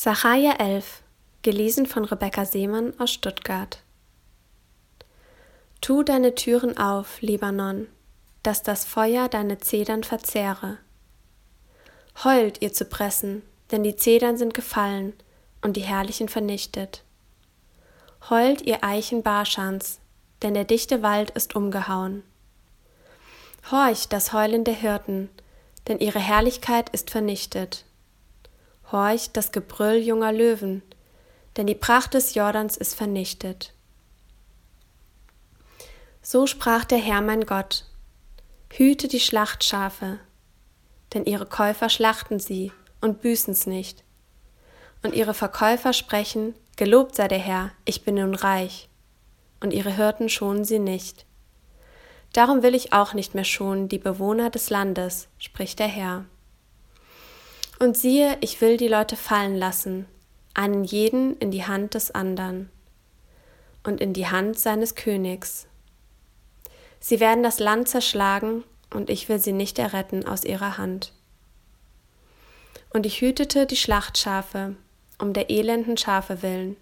Sacharja 11, gelesen von Rebecca Seemann aus Stuttgart. Tu deine Türen auf, Libanon, dass das Feuer deine Zedern verzehre. Heult, ihr Zypressen, denn die Zedern sind gefallen und die Herrlichen vernichtet. Heult, ihr Eichen Barschans, denn der dichte Wald ist umgehauen. Horch, das Heulen der Hirten, denn ihre Herrlichkeit ist vernichtet. Horch, das Gebrüll junger Löwen, denn die Pracht des Jordans ist vernichtet. So sprach der Herr mein Gott, hüte die Schlachtschafe, denn ihre Käufer schlachten sie und büßen's nicht. Und ihre Verkäufer sprechen, Gelobt sei der Herr, ich bin nun reich. Und ihre Hirten schonen sie nicht. Darum will ich auch nicht mehr schonen die Bewohner des Landes, spricht der Herr. Und siehe, ich will die Leute fallen lassen, einen jeden in die Hand des andern und in die Hand seines Königs. Sie werden das Land zerschlagen, und ich will sie nicht erretten aus ihrer Hand. Und ich hütete die Schlachtschafe, um der elenden Schafe willen,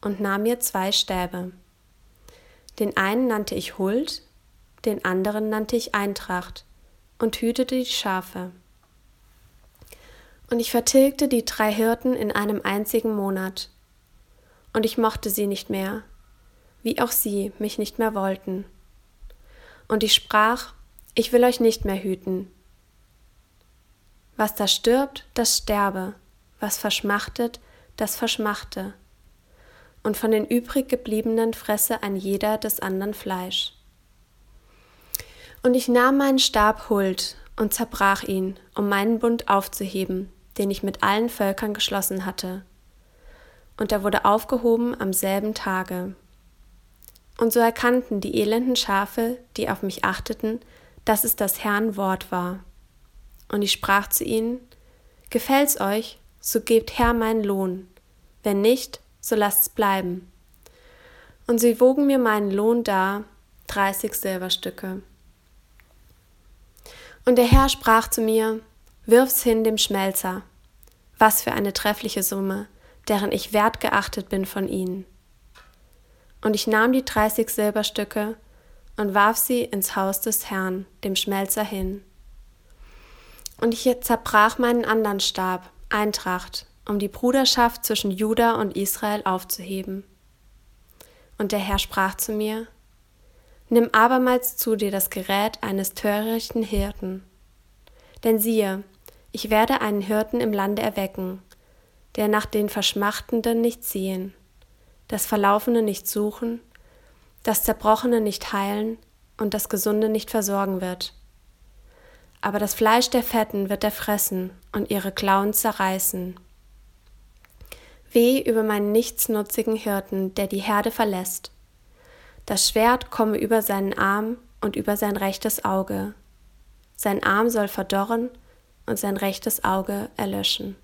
und nahm mir zwei Stäbe. Den einen nannte ich Huld, den anderen nannte ich Eintracht, und hütete die Schafe. Und ich vertilgte die drei Hirten in einem einzigen Monat, und ich mochte sie nicht mehr, wie auch sie mich nicht mehr wollten. Und ich sprach, ich will euch nicht mehr hüten. Was da stirbt, das sterbe, was verschmachtet, das verschmachte. Und von den übrig gebliebenen fresse ein jeder des anderen Fleisch. Und ich nahm meinen Stab Huld und zerbrach ihn, um meinen Bund aufzuheben, den ich mit allen Völkern geschlossen hatte. Und er wurde aufgehoben am selben Tage. Und so erkannten die elenden Schafe, die auf mich achteten, dass es das Herrn Wort war. Und ich sprach zu ihnen, Gefällt's euch, so gebt Herr meinen Lohn, wenn nicht, so lasst's bleiben. Und sie wogen mir meinen Lohn dar, dreißig Silberstücke. Und der Herr sprach zu mir, Wirf's hin dem Schmelzer. Was für eine treffliche Summe, deren ich wert geachtet bin von ihnen. Und ich nahm die dreißig Silberstücke und warf sie ins Haus des Herrn, dem Schmelzer, hin. Und ich zerbrach meinen anderen Stab, Eintracht, um die Bruderschaft zwischen Juda und Israel aufzuheben. Und der Herr sprach zu mir, Nimm abermals zu dir das Gerät eines törichten Hirten. Denn siehe, ich werde einen Hirten im Lande erwecken, der nach den Verschmachtenden nicht sehen, das Verlaufene nicht suchen, das Zerbrochene nicht heilen und das Gesunde nicht versorgen wird. Aber das Fleisch der Fetten wird er fressen und ihre Klauen zerreißen. Weh über meinen nichtsnutzigen Hirten, der die Herde verlässt. Das Schwert komme über seinen Arm und über sein rechtes Auge. Sein Arm soll verdorren und sein rechtes Auge erlöschen.